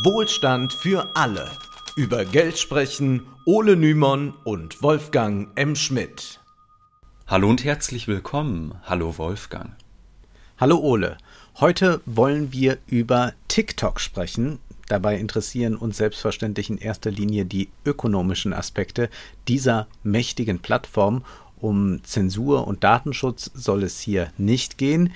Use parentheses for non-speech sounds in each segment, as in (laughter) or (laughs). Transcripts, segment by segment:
Wohlstand für alle. Über Geld sprechen Ole Nymon und Wolfgang M. Schmidt. Hallo und herzlich willkommen. Hallo Wolfgang. Hallo Ole. Heute wollen wir über TikTok sprechen. Dabei interessieren uns selbstverständlich in erster Linie die ökonomischen Aspekte dieser mächtigen Plattform. Um Zensur und Datenschutz soll es hier nicht gehen.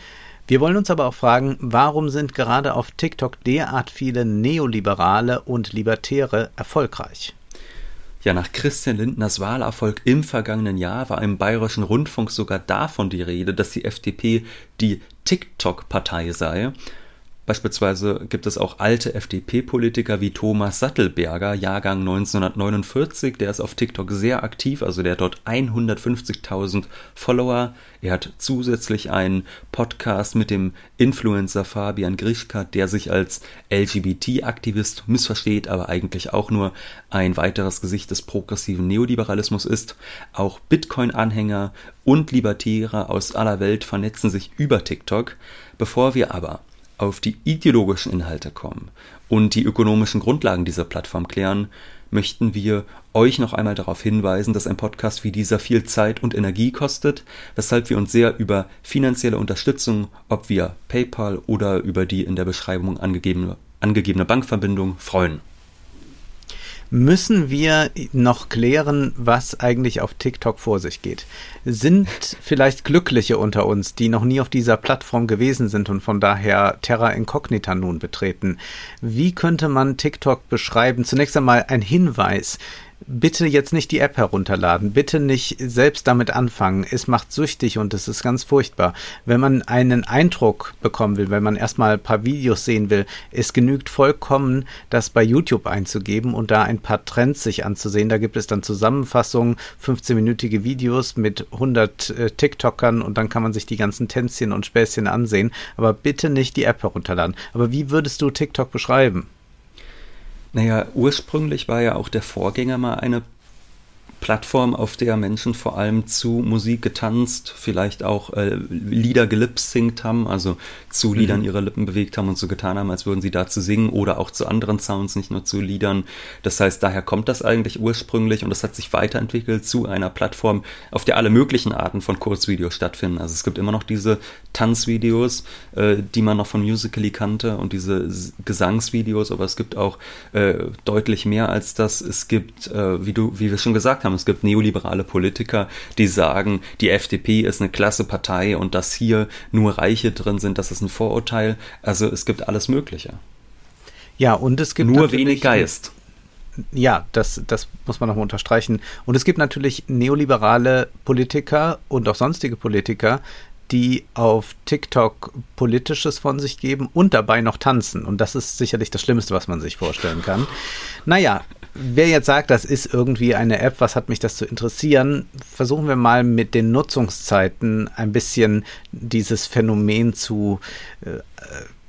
Wir wollen uns aber auch fragen, warum sind gerade auf TikTok derart viele Neoliberale und Libertäre erfolgreich? Ja, nach Christian Lindners Wahlerfolg im vergangenen Jahr war im bayerischen Rundfunk sogar davon die Rede, dass die FDP die TikTok-Partei sei. Beispielsweise gibt es auch alte FDP-Politiker wie Thomas Sattelberger, Jahrgang 1949, der ist auf TikTok sehr aktiv, also der hat dort 150.000 Follower. Er hat zusätzlich einen Podcast mit dem Influencer Fabian Grischka, der sich als LGBT-Aktivist missversteht, aber eigentlich auch nur ein weiteres Gesicht des progressiven Neoliberalismus ist. Auch Bitcoin-Anhänger und Libertäre aus aller Welt vernetzen sich über TikTok. Bevor wir aber auf die ideologischen Inhalte kommen und die ökonomischen Grundlagen dieser Plattform klären, möchten wir euch noch einmal darauf hinweisen, dass ein Podcast wie dieser viel Zeit und Energie kostet, weshalb wir uns sehr über finanzielle Unterstützung, ob via PayPal oder über die in der Beschreibung angegebene, angegebene Bankverbindung, freuen müssen wir noch klären, was eigentlich auf TikTok vor sich geht. Sind vielleicht Glückliche unter uns, die noch nie auf dieser Plattform gewesen sind und von daher Terra Incognita nun betreten? Wie könnte man TikTok beschreiben? Zunächst einmal ein Hinweis bitte jetzt nicht die App herunterladen, bitte nicht selbst damit anfangen. Es macht süchtig und es ist ganz furchtbar. Wenn man einen Eindruck bekommen will, wenn man erstmal ein paar Videos sehen will, es genügt vollkommen, das bei YouTube einzugeben und da ein paar Trends sich anzusehen. Da gibt es dann Zusammenfassungen, 15-minütige Videos mit 100 äh, TikTokern und dann kann man sich die ganzen Tänzchen und Späßchen ansehen. Aber bitte nicht die App herunterladen. Aber wie würdest du TikTok beschreiben? Naja, ursprünglich war ja auch der Vorgänger mal eine Plattform, auf der Menschen vor allem zu Musik getanzt, vielleicht auch äh, Lieder gelipsingt haben, also zu mhm. Liedern ihre Lippen bewegt haben und so getan haben, als würden sie dazu singen oder auch zu anderen Sounds, nicht nur zu Liedern. Das heißt, daher kommt das eigentlich ursprünglich und es hat sich weiterentwickelt zu einer Plattform, auf der alle möglichen Arten von Kurzvideos stattfinden. Also es gibt immer noch diese Tanzvideos, äh, die man noch von Musically kannte und diese Gesangsvideos, aber es gibt auch äh, deutlich mehr als das. Es gibt, äh, wie du, wie wir schon gesagt haben. Es gibt neoliberale Politiker, die sagen, die FDP ist eine klasse Partei und dass hier nur Reiche drin sind, das ist ein Vorurteil. Also es gibt alles Mögliche. Ja, und es gibt nur wenig Geist. Ja, das, das muss man nochmal unterstreichen. Und es gibt natürlich neoliberale Politiker und auch sonstige Politiker, die auf TikTok Politisches von sich geben und dabei noch tanzen. Und das ist sicherlich das Schlimmste, was man sich vorstellen kann. Naja, wer jetzt sagt, das ist irgendwie eine App, was hat mich das zu interessieren? Versuchen wir mal mit den Nutzungszeiten ein bisschen dieses Phänomen zu äh,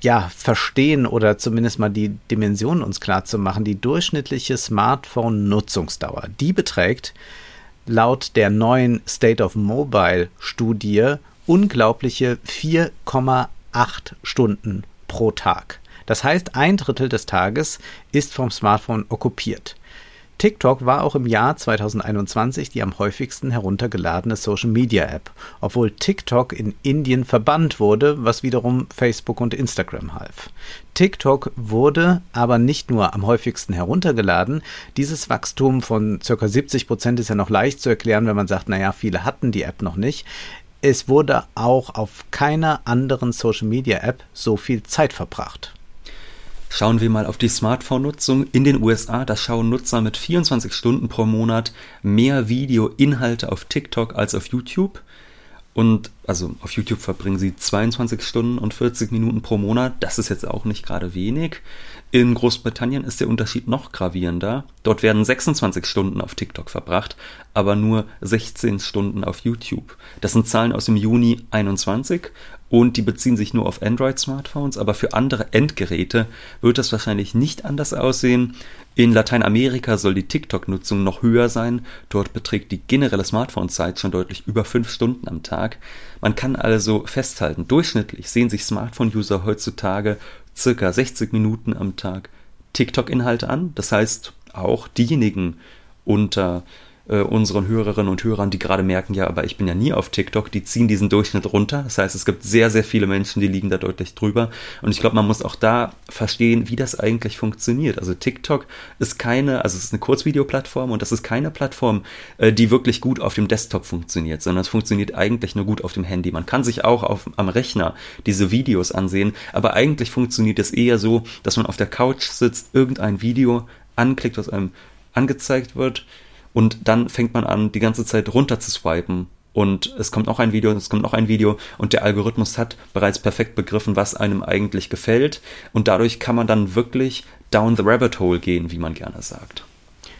ja, verstehen oder zumindest mal die Dimension uns klar zu machen. Die durchschnittliche Smartphone-Nutzungsdauer, die beträgt laut der neuen State of Mobile Studie unglaubliche 4,8 Stunden pro Tag. Das heißt, ein Drittel des Tages ist vom Smartphone okkupiert. TikTok war auch im Jahr 2021 die am häufigsten heruntergeladene Social Media App, obwohl TikTok in Indien verbannt wurde, was wiederum Facebook und Instagram half. TikTok wurde aber nicht nur am häufigsten heruntergeladen, dieses Wachstum von ca. 70 Prozent ist ja noch leicht zu erklären, wenn man sagt, naja, viele hatten die App noch nicht. Es wurde auch auf keiner anderen Social Media App so viel Zeit verbracht. Schauen wir mal auf die Smartphone-Nutzung in den USA. Da schauen Nutzer mit 24 Stunden pro Monat mehr Video-Inhalte auf TikTok als auf YouTube. Und also auf YouTube verbringen sie 22 Stunden und 40 Minuten pro Monat. Das ist jetzt auch nicht gerade wenig. In Großbritannien ist der Unterschied noch gravierender. Dort werden 26 Stunden auf TikTok verbracht, aber nur 16 Stunden auf YouTube. Das sind Zahlen aus dem Juni 21 und die beziehen sich nur auf Android-Smartphones, aber für andere Endgeräte wird das wahrscheinlich nicht anders aussehen. In Lateinamerika soll die TikTok-Nutzung noch höher sein. Dort beträgt die generelle Smartphone-Zeit schon deutlich über fünf Stunden am Tag. Man kann also festhalten, durchschnittlich sehen sich Smartphone-User heutzutage circa 60 Minuten am Tag TikTok-Inhalte an. Das heißt, auch diejenigen unter äh, unseren Hörerinnen und Hörern, die gerade merken, ja, aber ich bin ja nie auf TikTok, die ziehen diesen Durchschnitt runter. Das heißt, es gibt sehr, sehr viele Menschen, die liegen da deutlich drüber. Und ich glaube, man muss auch da verstehen, wie das eigentlich funktioniert. Also TikTok ist keine, also es ist eine Kurzvideoplattform und das ist keine Plattform, äh, die wirklich gut auf dem Desktop funktioniert, sondern es funktioniert eigentlich nur gut auf dem Handy. Man kann sich auch auf, am Rechner diese Videos ansehen, aber eigentlich funktioniert es eher so, dass man auf der Couch sitzt, irgendein Video anklickt, was einem angezeigt wird und dann fängt man an, die ganze Zeit runter zu swipen. Und es kommt noch ein Video, es kommt noch ein Video und der Algorithmus hat bereits perfekt begriffen, was einem eigentlich gefällt. Und dadurch kann man dann wirklich down the rabbit hole gehen, wie man gerne sagt.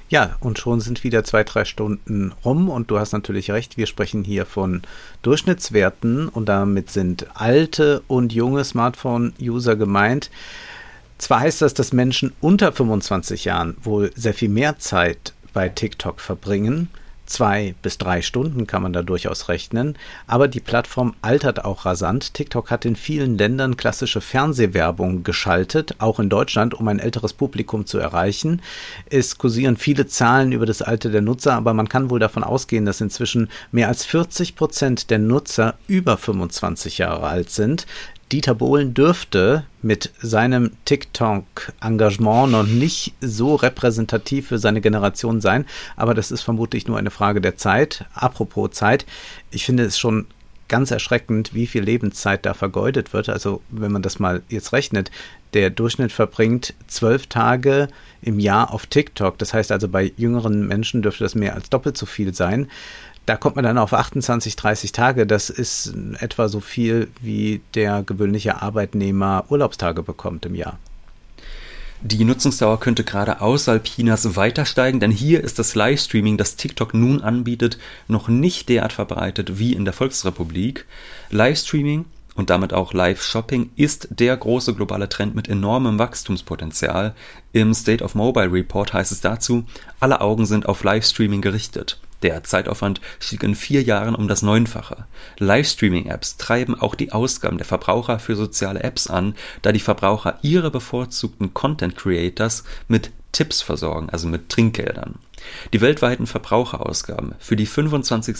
Ja, und schon sind wieder zwei, drei Stunden rum und du hast natürlich recht, wir sprechen hier von Durchschnittswerten und damit sind alte und junge Smartphone-User gemeint. Zwar heißt das, dass Menschen unter 25 Jahren wohl sehr viel mehr Zeit bei TikTok verbringen. Zwei bis drei Stunden kann man da durchaus rechnen. Aber die Plattform altert auch rasant. TikTok hat in vielen Ländern klassische Fernsehwerbung geschaltet, auch in Deutschland, um ein älteres Publikum zu erreichen. Es kursieren viele Zahlen über das Alter der Nutzer, aber man kann wohl davon ausgehen, dass inzwischen mehr als 40 Prozent der Nutzer über 25 Jahre alt sind. Dieter Bohlen dürfte mit seinem TikTok-Engagement noch nicht so repräsentativ für seine Generation sein, aber das ist vermutlich nur eine Frage der Zeit. Apropos Zeit, ich finde es schon ganz erschreckend, wie viel Lebenszeit da vergeudet wird. Also wenn man das mal jetzt rechnet, der Durchschnitt verbringt zwölf Tage im Jahr auf TikTok. Das heißt also, bei jüngeren Menschen dürfte das mehr als doppelt so viel sein. Da kommt man dann auf 28, 30 Tage. Das ist etwa so viel, wie der gewöhnliche Arbeitnehmer Urlaubstage bekommt im Jahr. Die Nutzungsdauer könnte gerade außerhalb Chinas weiter steigen, denn hier ist das Livestreaming, das TikTok nun anbietet, noch nicht derart verbreitet wie in der Volksrepublik. Livestreaming und damit auch Live-Shopping ist der große globale Trend mit enormem Wachstumspotenzial. Im State of Mobile Report heißt es dazu, alle Augen sind auf Livestreaming gerichtet. Der Zeitaufwand stieg in vier Jahren um das Neunfache. Livestreaming-Apps treiben auch die Ausgaben der Verbraucher für soziale Apps an, da die Verbraucher ihre bevorzugten Content-Creators mit Tipps versorgen, also mit Trinkgeldern. Die weltweiten Verbraucherausgaben für die 25,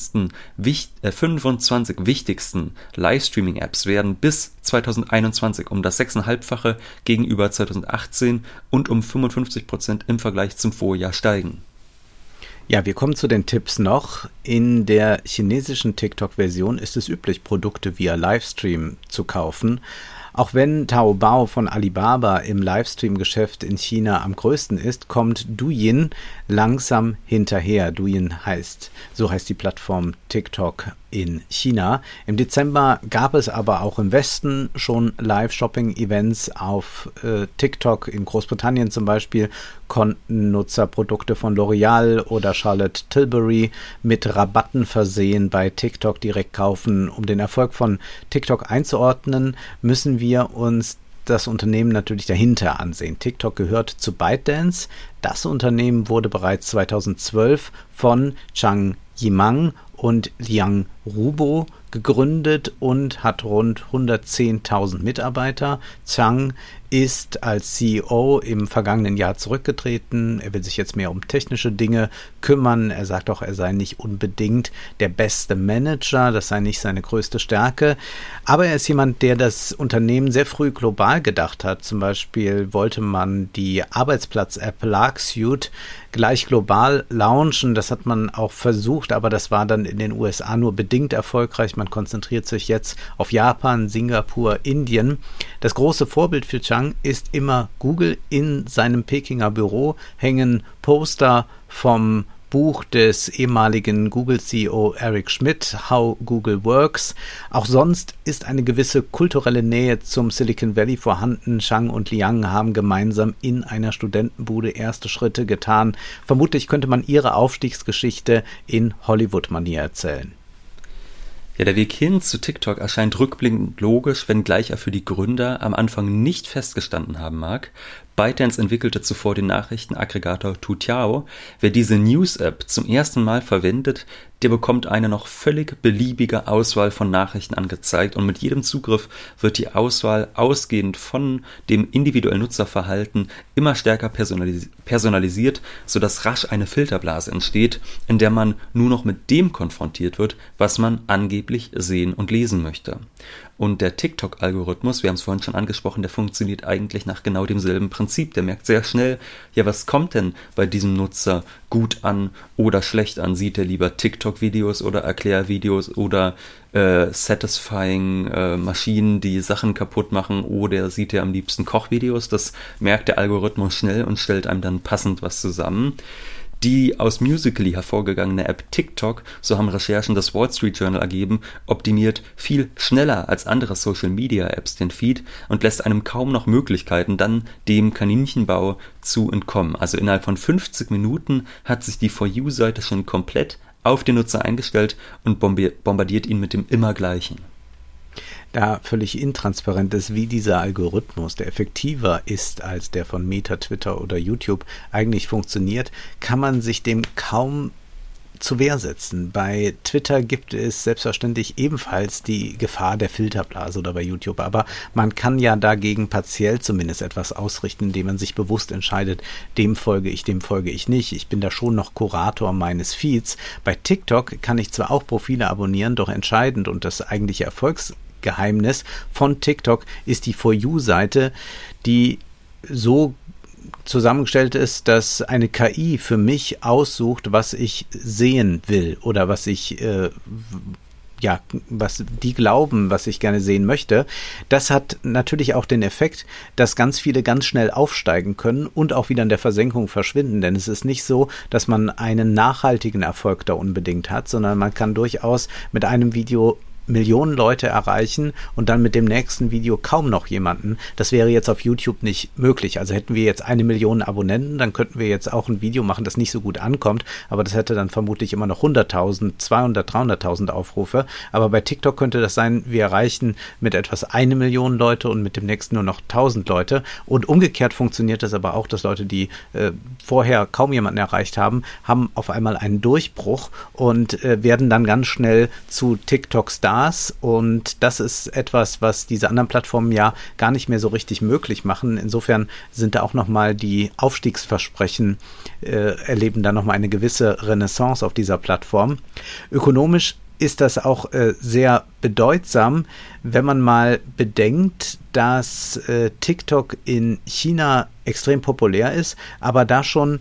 äh, 25 wichtigsten Livestreaming-Apps werden bis 2021 um das 6,5-fache gegenüber 2018 und um 55 Prozent im Vergleich zum Vorjahr steigen. Ja, wir kommen zu den Tipps noch. In der chinesischen TikTok-Version ist es üblich, Produkte via Livestream zu kaufen. Auch wenn Taobao von Alibaba im Livestream-Geschäft in China am größten ist, kommt Douyin langsam hinterher. Douyin heißt, so heißt die Plattform TikTok in China. Im Dezember gab es aber auch im Westen schon Live-Shopping-Events auf äh, TikTok. In Großbritannien zum Beispiel konnten Nutzer Produkte von L'Oreal oder Charlotte Tilbury mit Rabatten versehen bei TikTok direkt kaufen. Um den Erfolg von TikTok einzuordnen, müssen wir uns das Unternehmen natürlich dahinter ansehen. TikTok gehört zu ByteDance. Das Unternehmen wurde bereits 2012 von Chang Yimang und Liang Rubo gegründet und hat rund 110.000 Mitarbeiter. Zhang ist als CEO im vergangenen Jahr zurückgetreten. Er will sich jetzt mehr um technische Dinge kümmern. Er sagt auch, er sei nicht unbedingt der beste Manager, das sei nicht seine größte Stärke. Aber er ist jemand, der das Unternehmen sehr früh global gedacht hat. Zum Beispiel wollte man die Arbeitsplatz-App Larksuit gleich global launchen. Das hat man auch versucht, aber das war dann in den USA nur bedingt erfolgreich. Man konzentriert sich jetzt auf Japan, Singapur, Indien. Das große Vorbild für Chang Chang ist immer Google. In seinem Pekinger Büro hängen Poster vom Buch des ehemaligen Google-CEO Eric Schmidt, How Google Works. Auch sonst ist eine gewisse kulturelle Nähe zum Silicon Valley vorhanden. Chang und Liang haben gemeinsam in einer Studentenbude erste Schritte getan. Vermutlich könnte man ihre Aufstiegsgeschichte in Hollywood-Manier erzählen. Ja, der Weg hin zu TikTok erscheint rückblickend logisch, wenngleich er für die Gründer am Anfang nicht festgestanden haben mag. ByteDance entwickelte zuvor den Nachrichtenaggregator Tutiao. Wer diese News-App zum ersten Mal verwendet, der bekommt eine noch völlig beliebige Auswahl von Nachrichten angezeigt und mit jedem Zugriff wird die Auswahl ausgehend von dem individuellen Nutzerverhalten immer stärker personalis personalisiert, sodass rasch eine Filterblase entsteht, in der man nur noch mit dem konfrontiert wird, was man angeblich sehen und lesen möchte. Und der TikTok-Algorithmus, wir haben es vorhin schon angesprochen, der funktioniert eigentlich nach genau demselben Prinzip. Der merkt sehr schnell, ja, was kommt denn bei diesem Nutzer gut an oder schlecht an? Sieht er lieber TikTok-Videos oder Erklärvideos oder äh, satisfying äh, Maschinen, die Sachen kaputt machen oder sieht er am liebsten Kochvideos? Das merkt der Algorithmus schnell und stellt einem dann passend was zusammen. Die aus Musically hervorgegangene App TikTok, so haben Recherchen des Wall Street Journal ergeben, optimiert viel schneller als andere Social Media Apps den Feed und lässt einem kaum noch Möglichkeiten, dann dem Kaninchenbau zu entkommen. Also innerhalb von 50 Minuten hat sich die For You-Seite schon komplett auf den Nutzer eingestellt und bombardiert ihn mit dem immer gleichen. Da völlig intransparent ist, wie dieser Algorithmus, der effektiver ist als der von Meta, Twitter oder YouTube, eigentlich funktioniert, kann man sich dem kaum zu Wehr setzen. Bei Twitter gibt es selbstverständlich ebenfalls die Gefahr der Filterblase oder bei YouTube, aber man kann ja dagegen partiell zumindest etwas ausrichten, indem man sich bewusst entscheidet, dem folge ich, dem folge ich nicht. Ich bin da schon noch Kurator meines Feeds. Bei TikTok kann ich zwar auch Profile abonnieren, doch entscheidend und das eigentliche Erfolgs Geheimnis von TikTok ist die For You-Seite, die so zusammengestellt ist, dass eine KI für mich aussucht, was ich sehen will oder was ich äh, ja, was die glauben, was ich gerne sehen möchte. Das hat natürlich auch den Effekt, dass ganz viele ganz schnell aufsteigen können und auch wieder in der Versenkung verschwinden. Denn es ist nicht so, dass man einen nachhaltigen Erfolg da unbedingt hat, sondern man kann durchaus mit einem Video Millionen Leute erreichen und dann mit dem nächsten Video kaum noch jemanden. Das wäre jetzt auf YouTube nicht möglich. Also hätten wir jetzt eine Million Abonnenten, dann könnten wir jetzt auch ein Video machen, das nicht so gut ankommt, aber das hätte dann vermutlich immer noch 100.000, 200, 300.000 Aufrufe. Aber bei TikTok könnte das sein, wir erreichen mit etwas eine Million Leute und mit dem nächsten nur noch 1000 Leute. Und umgekehrt funktioniert das aber auch, dass Leute, die äh, vorher kaum jemanden erreicht haben, haben auf einmal einen Durchbruch und äh, werden dann ganz schnell zu TikTok-Stars Stars und das ist etwas, was diese anderen Plattformen ja gar nicht mehr so richtig möglich machen. Insofern sind da auch nochmal die Aufstiegsversprechen, äh, erleben da nochmal eine gewisse Renaissance auf dieser Plattform. Ökonomisch ist das auch äh, sehr bedeutsam, wenn man mal bedenkt, dass äh, TikTok in China extrem populär ist, aber da schon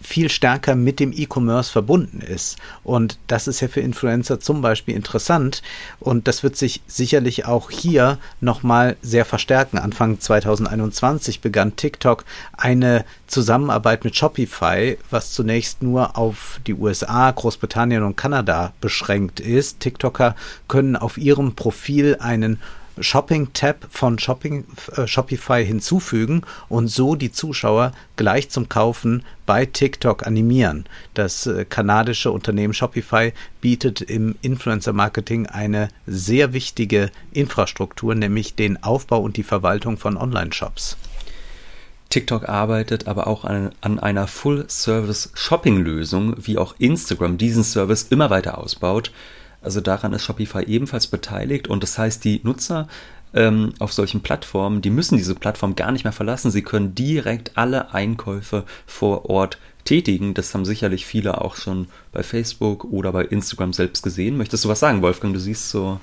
viel stärker mit dem E-Commerce verbunden ist. Und das ist ja für Influencer zum Beispiel interessant. Und das wird sich sicherlich auch hier nochmal sehr verstärken. Anfang 2021 begann TikTok eine Zusammenarbeit mit Shopify, was zunächst nur auf die USA, Großbritannien und Kanada beschränkt ist. TikToker können auf ihrem Profil einen Shopping-Tab von Shopping, äh, Shopify hinzufügen und so die Zuschauer gleich zum Kaufen bei TikTok animieren. Das äh, kanadische Unternehmen Shopify bietet im Influencer-Marketing eine sehr wichtige Infrastruktur, nämlich den Aufbau und die Verwaltung von Online-Shops. TikTok arbeitet aber auch an, an einer Full-Service-Shopping-Lösung, wie auch Instagram diesen Service immer weiter ausbaut. Also daran ist Shopify ebenfalls beteiligt und das heißt, die Nutzer ähm, auf solchen Plattformen, die müssen diese Plattform gar nicht mehr verlassen. Sie können direkt alle Einkäufe vor Ort tätigen. Das haben sicherlich viele auch schon bei Facebook oder bei Instagram selbst gesehen. Möchtest du was sagen, Wolfgang? Du siehst so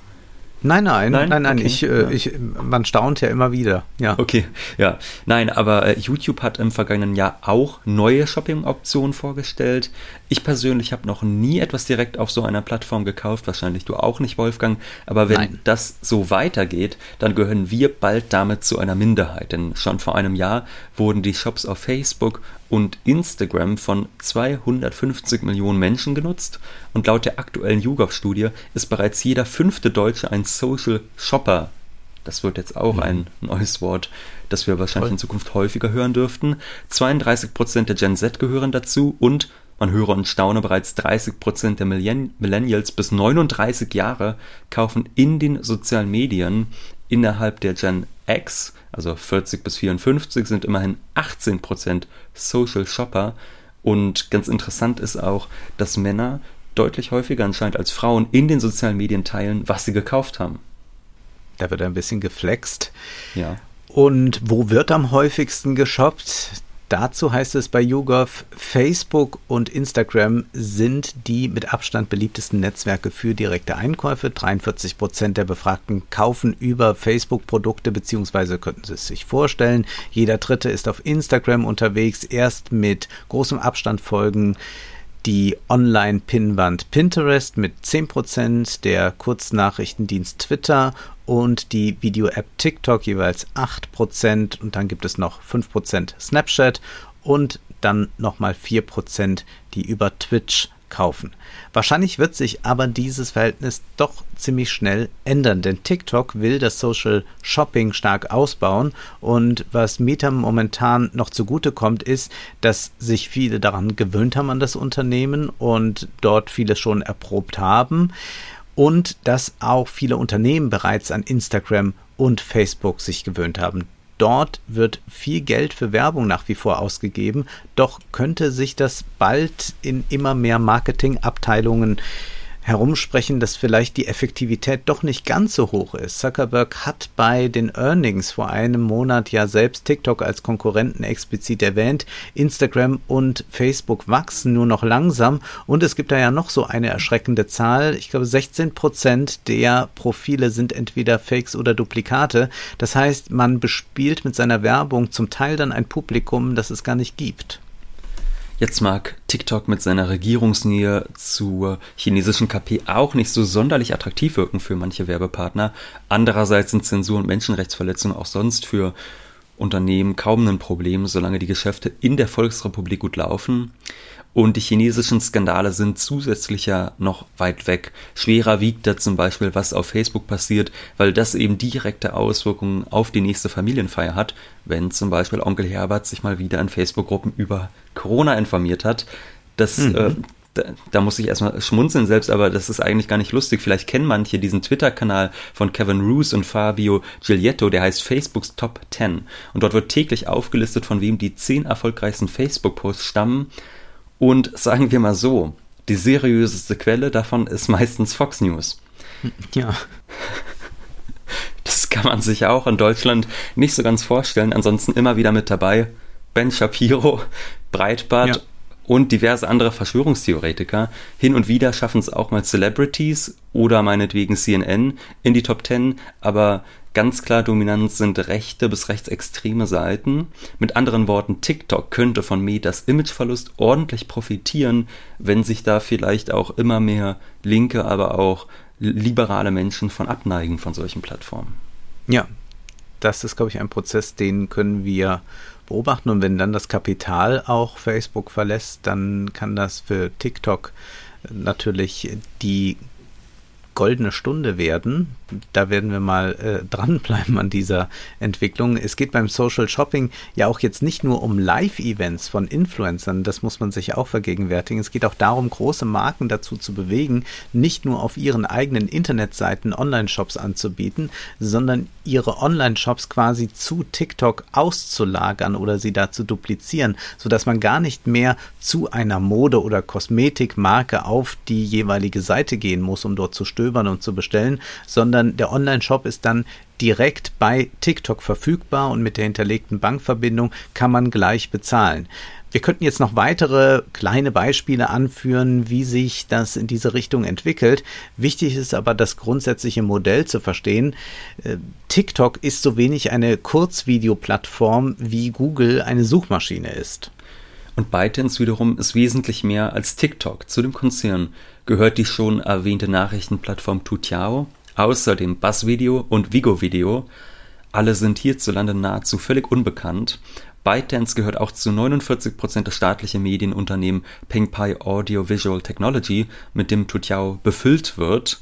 Nein, nein, nein, nein, nein. Okay. Ich, äh, ich, man staunt ja immer wieder. Ja. Okay, ja. Nein, aber äh, YouTube hat im vergangenen Jahr auch neue Shopping-Optionen vorgestellt. Ich persönlich habe noch nie etwas direkt auf so einer Plattform gekauft, wahrscheinlich du auch nicht, Wolfgang. Aber wenn nein. das so weitergeht, dann gehören wir bald damit zu einer Minderheit. Denn schon vor einem Jahr wurden die Shops auf Facebook und Instagram von 250 Millionen Menschen genutzt und laut der aktuellen YouGov-Studie ist bereits jeder fünfte Deutsche ein Social Shopper. Das wird jetzt auch mhm. ein neues Wort, das wir wahrscheinlich Voll. in Zukunft häufiger hören dürften. 32% der Gen Z gehören dazu und man höre und staune, bereits 30% der Millennials bis 39 Jahre kaufen in den sozialen Medien innerhalb der Gen X also 40 bis 54 sind immerhin 18% Social Shopper. Und ganz interessant ist auch, dass Männer deutlich häufiger anscheinend als Frauen in den sozialen Medien teilen, was sie gekauft haben. Da wird ein bisschen geflext. Ja. Und wo wird am häufigsten geshoppt? Dazu heißt es bei YouGov, Facebook und Instagram sind die mit Abstand beliebtesten Netzwerke für direkte Einkäufe. 43 Prozent der Befragten kaufen über Facebook Produkte, beziehungsweise könnten sie es sich vorstellen. Jeder Dritte ist auf Instagram unterwegs, erst mit großem Abstand folgen die Online-Pinwand Pinterest mit 10%, der Kurznachrichtendienst Twitter und die Video-App TikTok jeweils 8% und dann gibt es noch 5% Snapchat und dann nochmal 4%, die über Twitch kaufen. Wahrscheinlich wird sich aber dieses Verhältnis doch ziemlich schnell ändern, denn TikTok will das Social Shopping stark ausbauen und was Meta momentan noch zugute kommt, ist, dass sich viele daran gewöhnt haben an das Unternehmen und dort vieles schon erprobt haben und dass auch viele Unternehmen bereits an Instagram und Facebook sich gewöhnt haben. Dort wird viel Geld für Werbung nach wie vor ausgegeben, doch könnte sich das bald in immer mehr Marketingabteilungen äh, herumsprechen, dass vielleicht die Effektivität doch nicht ganz so hoch ist. Zuckerberg hat bei den Earnings vor einem Monat ja selbst TikTok als Konkurrenten explizit erwähnt. Instagram und Facebook wachsen nur noch langsam und es gibt da ja noch so eine erschreckende Zahl. Ich glaube, 16 Prozent der Profile sind entweder Fakes oder Duplikate. Das heißt, man bespielt mit seiner Werbung zum Teil dann ein Publikum, das es gar nicht gibt. Jetzt mag TikTok mit seiner Regierungsnähe zur chinesischen KP auch nicht so sonderlich attraktiv wirken für manche Werbepartner. Andererseits sind Zensur und Menschenrechtsverletzungen auch sonst für Unternehmen kaum ein Problem, solange die Geschäfte in der Volksrepublik gut laufen. Und die chinesischen Skandale sind zusätzlich ja noch weit weg. Schwerer wiegt da zum Beispiel, was auf Facebook passiert, weil das eben direkte Auswirkungen auf die nächste Familienfeier hat, wenn zum Beispiel Onkel Herbert sich mal wieder in Facebook-Gruppen über Corona informiert hat. Das, mhm. äh, da, muss ich erstmal schmunzeln selbst, aber das ist eigentlich gar nicht lustig. Vielleicht kennen manche diesen Twitter-Kanal von Kevin Roos und Fabio Giglietto, der heißt Facebooks Top 10. Und dort wird täglich aufgelistet, von wem die zehn erfolgreichsten Facebook-Posts stammen. Und sagen wir mal so, die seriöseste Quelle davon ist meistens Fox News. Ja. Das kann man sich auch in Deutschland nicht so ganz vorstellen. Ansonsten immer wieder mit dabei Ben Shapiro, Breitbart ja. Und diverse andere Verschwörungstheoretiker. Hin und wieder schaffen es auch mal Celebrities oder meinetwegen CNN in die Top 10, aber Ganz klar dominant sind rechte bis rechtsextreme Seiten. Mit anderen Worten, TikTok könnte von Metas Imageverlust ordentlich profitieren, wenn sich da vielleicht auch immer mehr linke, aber auch liberale Menschen von abneigen von solchen Plattformen. Ja, das ist, glaube ich, ein Prozess, den können wir beobachten. Und wenn dann das Kapital auch Facebook verlässt, dann kann das für TikTok natürlich die goldene Stunde werden. Da werden wir mal äh, dranbleiben an dieser Entwicklung. Es geht beim Social Shopping ja auch jetzt nicht nur um Live-Events von Influencern, das muss man sich auch vergegenwärtigen. Es geht auch darum, große Marken dazu zu bewegen, nicht nur auf ihren eigenen Internetseiten Online-Shops anzubieten, sondern ihre Online-Shops quasi zu TikTok auszulagern oder sie da zu duplizieren, sodass man gar nicht mehr zu einer Mode- oder Kosmetikmarke auf die jeweilige Seite gehen muss, um dort zu stöbern und zu bestellen, sondern der Online-Shop ist dann direkt bei TikTok verfügbar und mit der hinterlegten Bankverbindung kann man gleich bezahlen. Wir könnten jetzt noch weitere kleine Beispiele anführen, wie sich das in diese Richtung entwickelt. Wichtig ist aber das grundsätzliche Modell zu verstehen. Äh, TikTok ist so wenig eine Kurzvideoplattform, wie Google eine Suchmaschine ist. Und ByteDance wiederum ist wesentlich mehr als TikTok. Zu dem Konzern gehört die schon erwähnte Nachrichtenplattform Tutiao, außerdem Bassvideo und Vigo Video. Alle sind hierzulande nahezu völlig unbekannt. ByteDance gehört auch zu 49% des staatlichen Medienunternehmen PengPai Audio Visual Technology, mit dem Tutiao befüllt wird.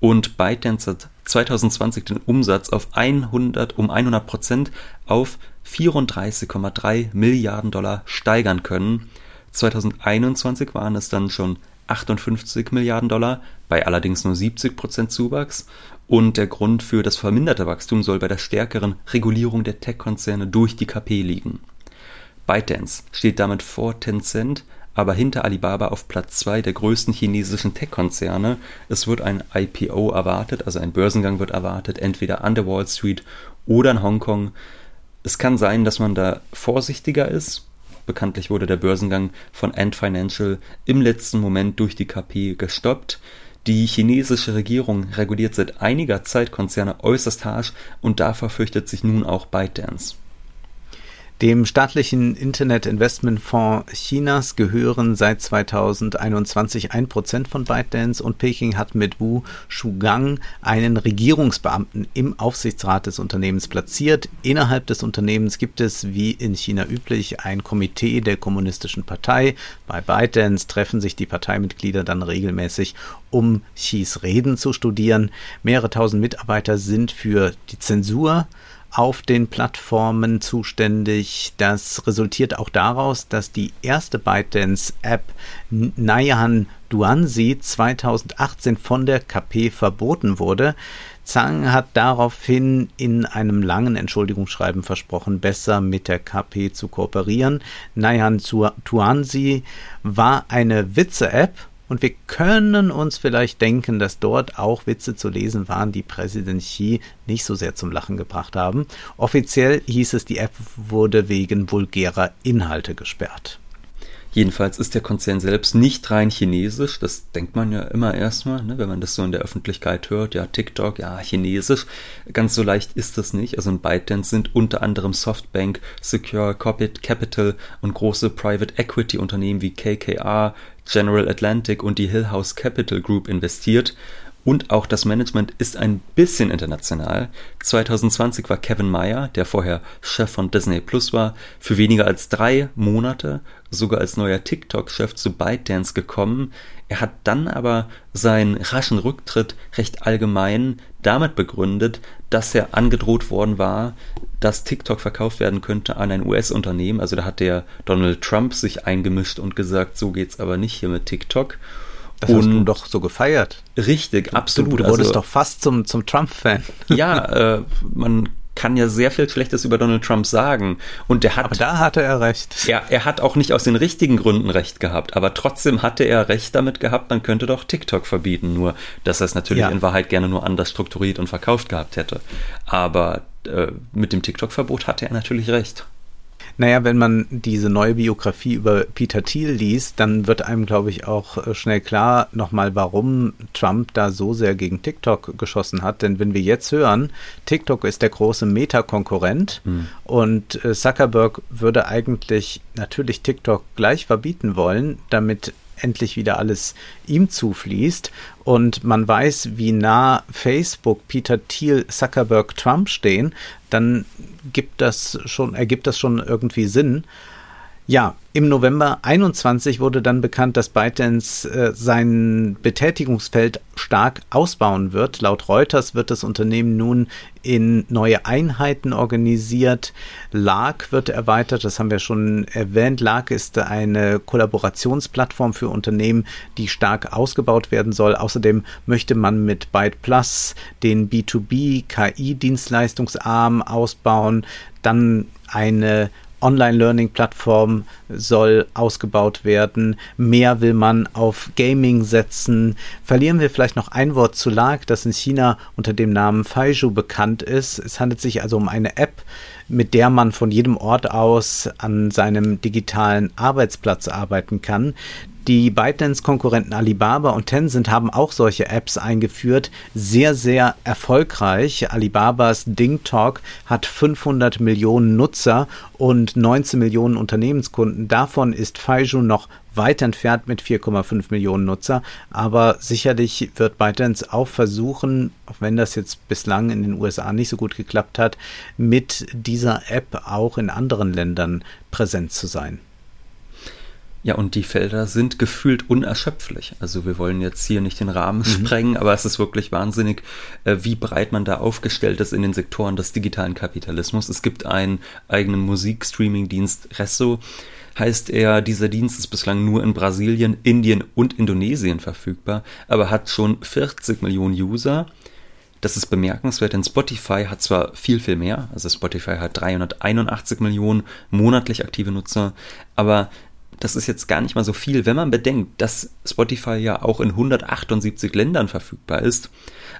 Und ByteDance hat 2020 den Umsatz auf 100, um 100% auf 34,3 Milliarden Dollar steigern können. 2021 waren es dann schon 58 Milliarden Dollar, bei allerdings nur 70 Prozent Zuwachs. Und der Grund für das verminderte Wachstum soll bei der stärkeren Regulierung der Tech-Konzerne durch die KP liegen. ByteDance steht damit vor Tencent aber hinter Alibaba auf Platz 2 der größten chinesischen Tech-Konzerne. Es wird ein IPO erwartet, also ein Börsengang wird erwartet, entweder an der Wall Street oder in Hongkong. Es kann sein, dass man da vorsichtiger ist. Bekanntlich wurde der Börsengang von Ant Financial im letzten Moment durch die KP gestoppt. Die chinesische Regierung reguliert seit einiger Zeit Konzerne äußerst harsch und da verfürchtet sich nun auch ByteDance. Dem staatlichen Internet-Investmentfonds Chinas gehören seit 2021 ein Prozent von ByteDance und Peking hat mit Wu Shugang einen Regierungsbeamten im Aufsichtsrat des Unternehmens platziert. Innerhalb des Unternehmens gibt es, wie in China üblich, ein Komitee der Kommunistischen Partei. Bei ByteDance treffen sich die Parteimitglieder dann regelmäßig, um Xis Reden zu studieren. Mehrere tausend Mitarbeiter sind für die Zensur auf den Plattformen zuständig. Das resultiert auch daraus, dass die erste ByteDance-App Nayan Duanzi 2018 von der KP verboten wurde. Zhang hat daraufhin in einem langen Entschuldigungsschreiben versprochen, besser mit der KP zu kooperieren. Nayan Tuanzi war eine Witze-App und wir können uns vielleicht denken, dass dort auch Witze zu lesen waren, die Präsident Xi nicht so sehr zum Lachen gebracht haben. Offiziell hieß es, die App wurde wegen vulgärer Inhalte gesperrt. Jedenfalls ist der Konzern selbst nicht rein chinesisch. Das denkt man ja immer erstmal, ne, wenn man das so in der Öffentlichkeit hört. Ja, TikTok, ja, chinesisch. Ganz so leicht ist das nicht. Also in ByteDance sind unter anderem Softbank, Secure Corporate Capital und große Private Equity Unternehmen wie KKR, General Atlantic und die Hill House Capital Group investiert. Und auch das Management ist ein bisschen international. 2020 war Kevin Meyer, der vorher Chef von Disney Plus war, für weniger als drei Monate sogar als neuer TikTok-Chef zu ByteDance gekommen. Er hat dann aber seinen raschen Rücktritt recht allgemein damit begründet, dass er angedroht worden war, dass TikTok verkauft werden könnte an ein US-Unternehmen. Also da hat der Donald Trump sich eingemischt und gesagt, so geht's aber nicht hier mit TikTok. Das hast du doch so gefeiert. Richtig, absolut. Du, du wurdest also, doch fast zum, zum Trump-Fan. (laughs) Ja, äh, man kann ja sehr viel Schlechtes über Donald Trump sagen. Und der hat. Aber da hatte er recht. Er, er hat auch nicht aus den richtigen Gründen recht gehabt, aber trotzdem hatte er recht damit gehabt, man könnte doch TikTok verbieten. Nur, dass er es natürlich ja. in Wahrheit gerne nur anders strukturiert und verkauft gehabt hätte. Aber äh, mit dem TikTok-Verbot hatte er natürlich recht. Naja, wenn man diese neue Biografie über Peter Thiel liest, dann wird einem, glaube ich, auch äh, schnell klar nochmal, warum Trump da so sehr gegen TikTok geschossen hat. Denn wenn wir jetzt hören, TikTok ist der große Meta-Konkurrent hm. und äh, Zuckerberg würde eigentlich natürlich TikTok gleich verbieten wollen, damit endlich wieder alles ihm zufließt und man weiß, wie nah Facebook, Peter Thiel, Zuckerberg, Trump stehen, dann gibt das schon, ergibt das schon irgendwie Sinn. Ja, im November 21 wurde dann bekannt, dass ByteDance äh, sein Betätigungsfeld stark ausbauen wird. Laut Reuters wird das Unternehmen nun in neue Einheiten organisiert. LARC wird erweitert, das haben wir schon erwähnt. LARC ist eine Kollaborationsplattform für Unternehmen, die stark ausgebaut werden soll. Außerdem möchte man mit Byte Plus den B2B KI-Dienstleistungsarm ausbauen. Dann eine Online-Learning-Plattform soll ausgebaut werden. Mehr will man auf Gaming setzen. Verlieren wir vielleicht noch ein Wort zu Lag, das in China unter dem Namen Faiju bekannt ist. Es handelt sich also um eine App, mit der man von jedem Ort aus an seinem digitalen Arbeitsplatz arbeiten kann. Die ByteDance-Konkurrenten Alibaba und Tencent haben auch solche Apps eingeführt, sehr, sehr erfolgreich. Alibabas DingTalk hat 500 Millionen Nutzer und 19 Millionen Unternehmenskunden. Davon ist Faiju noch weit entfernt mit 4,5 Millionen Nutzer. Aber sicherlich wird ByteDance auch versuchen, auch wenn das jetzt bislang in den USA nicht so gut geklappt hat, mit dieser App auch in anderen Ländern präsent zu sein. Ja, und die Felder sind gefühlt unerschöpflich. Also wir wollen jetzt hier nicht den Rahmen mhm. sprengen, aber es ist wirklich wahnsinnig, äh, wie breit man da aufgestellt ist in den Sektoren des digitalen Kapitalismus. Es gibt einen eigenen Musikstreaming-Dienst, Resso heißt er, dieser Dienst ist bislang nur in Brasilien, Indien und Indonesien verfügbar, aber hat schon 40 Millionen User. Das ist bemerkenswert, denn Spotify hat zwar viel, viel mehr, also Spotify hat 381 Millionen monatlich aktive Nutzer, aber das ist jetzt gar nicht mal so viel, wenn man bedenkt, dass Spotify ja auch in 178 Ländern verfügbar ist.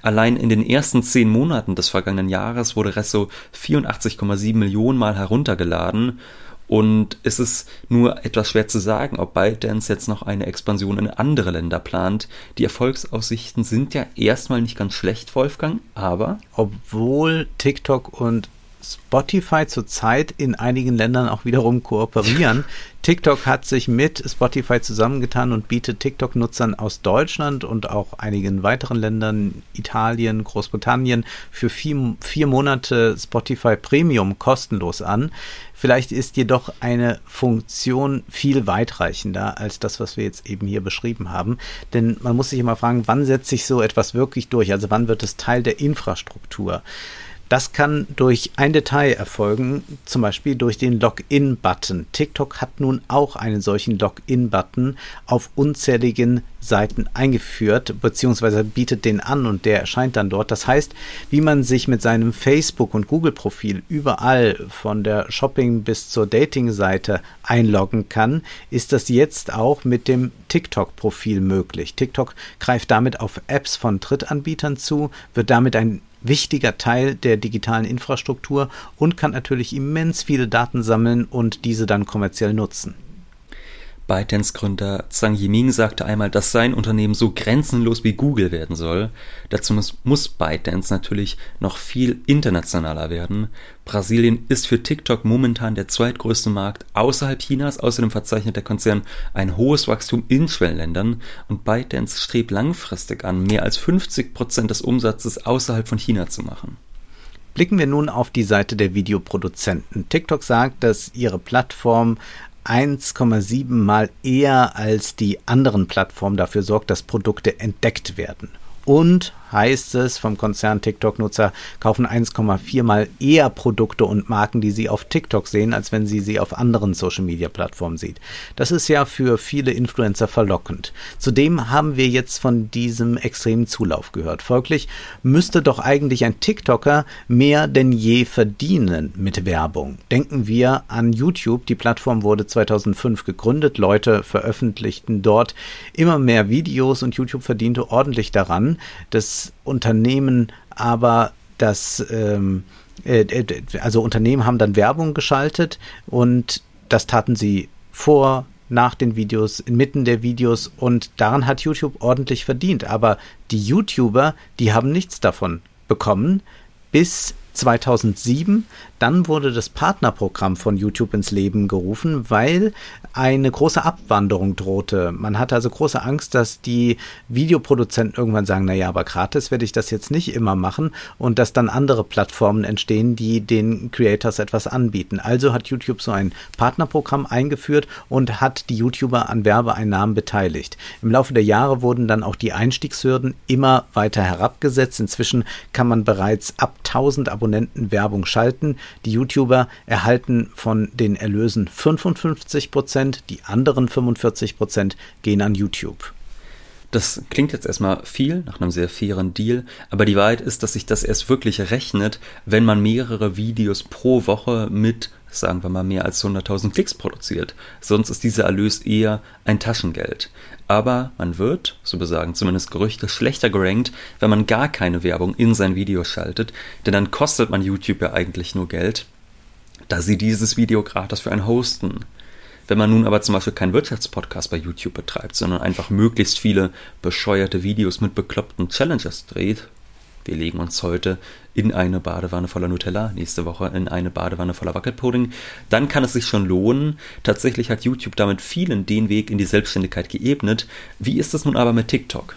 Allein in den ersten zehn Monaten des vergangenen Jahres wurde Resso 84,7 Millionen Mal heruntergeladen. Und es ist nur etwas schwer zu sagen, ob ByteDance jetzt noch eine Expansion in andere Länder plant. Die Erfolgsaussichten sind ja erstmal nicht ganz schlecht, Wolfgang, aber. Obwohl TikTok und Spotify zurzeit in einigen Ländern auch wiederum kooperieren. (laughs) TikTok hat sich mit Spotify zusammengetan und bietet TikTok-Nutzern aus Deutschland und auch einigen weiteren Ländern, Italien, Großbritannien, für vier, vier Monate Spotify Premium kostenlos an. Vielleicht ist jedoch eine Funktion viel weitreichender als das, was wir jetzt eben hier beschrieben haben. Denn man muss sich immer fragen, wann setzt sich so etwas wirklich durch? Also wann wird es Teil der Infrastruktur? Das kann durch ein Detail erfolgen, zum Beispiel durch den Login-Button. TikTok hat nun auch einen solchen Login-Button auf unzähligen Seiten eingeführt, beziehungsweise bietet den an und der erscheint dann dort. Das heißt, wie man sich mit seinem Facebook- und Google-Profil überall von der Shopping- bis zur Dating-Seite einloggen kann, ist das jetzt auch mit dem TikTok-Profil möglich. TikTok greift damit auf Apps von Drittanbietern zu, wird damit ein wichtiger Teil der digitalen Infrastruktur und kann natürlich immens viele Daten sammeln und diese dann kommerziell nutzen. ByteDance-Gründer Zhang Yiming sagte einmal, dass sein Unternehmen so grenzenlos wie Google werden soll. Dazu muss, muss ByteDance natürlich noch viel internationaler werden. Brasilien ist für TikTok momentan der zweitgrößte Markt außerhalb Chinas. Außerdem verzeichnet der Konzern ein hohes Wachstum in Schwellenländern und ByteDance strebt langfristig an, mehr als 50 Prozent des Umsatzes außerhalb von China zu machen. Blicken wir nun auf die Seite der Videoproduzenten. TikTok sagt, dass ihre Plattform 1,7 mal eher als die anderen Plattformen dafür sorgt, dass Produkte entdeckt werden. Und heißt es vom Konzern TikTok-Nutzer kaufen 1,4 mal eher Produkte und Marken, die sie auf TikTok sehen, als wenn sie sie auf anderen Social-Media-Plattformen sieht. Das ist ja für viele Influencer verlockend. Zudem haben wir jetzt von diesem extremen Zulauf gehört. Folglich müsste doch eigentlich ein TikToker mehr denn je verdienen mit Werbung. Denken wir an YouTube. Die Plattform wurde 2005 gegründet. Leute veröffentlichten dort immer mehr Videos und YouTube verdiente ordentlich daran. Das Unternehmen aber das, ähm, äh, also Unternehmen haben dann Werbung geschaltet und das taten sie vor, nach den Videos, inmitten der Videos und daran hat YouTube ordentlich verdient. Aber die YouTuber, die haben nichts davon bekommen, bis 2007. Dann wurde das Partnerprogramm von YouTube ins Leben gerufen, weil eine große Abwanderung drohte. Man hatte also große Angst, dass die Videoproduzenten irgendwann sagen, naja, aber gratis werde ich das jetzt nicht immer machen und dass dann andere Plattformen entstehen, die den Creators etwas anbieten. Also hat YouTube so ein Partnerprogramm eingeführt und hat die YouTuber an Werbeeinnahmen beteiligt. Im Laufe der Jahre wurden dann auch die Einstiegshürden immer weiter herabgesetzt. Inzwischen kann man bereits ab 1000 Abonnenten Abonnenten Werbung schalten. Die YouTuber erhalten von den Erlösen 55 Prozent, die anderen 45 Prozent gehen an YouTube. Das klingt jetzt erstmal viel, nach einem sehr fairen Deal, aber die Wahrheit ist, dass sich das erst wirklich rechnet, wenn man mehrere Videos pro Woche mit, sagen wir mal, mehr als 100.000 Klicks produziert. Sonst ist dieser Erlös eher ein Taschengeld. Aber man wird, so besagen zumindest Gerüchte, schlechter gerankt, wenn man gar keine Werbung in sein Video schaltet, denn dann kostet man YouTube ja eigentlich nur Geld, da sie dieses Video gratis für einen hosten. Wenn man nun aber zum Beispiel keinen Wirtschaftspodcast bei YouTube betreibt, sondern einfach möglichst viele bescheuerte Videos mit bekloppten Challenges dreht, wir legen uns heute in eine Badewanne voller Nutella, nächste Woche in eine Badewanne voller Wackelpudding, dann kann es sich schon lohnen. Tatsächlich hat YouTube damit vielen den Weg in die Selbstständigkeit geebnet. Wie ist es nun aber mit TikTok?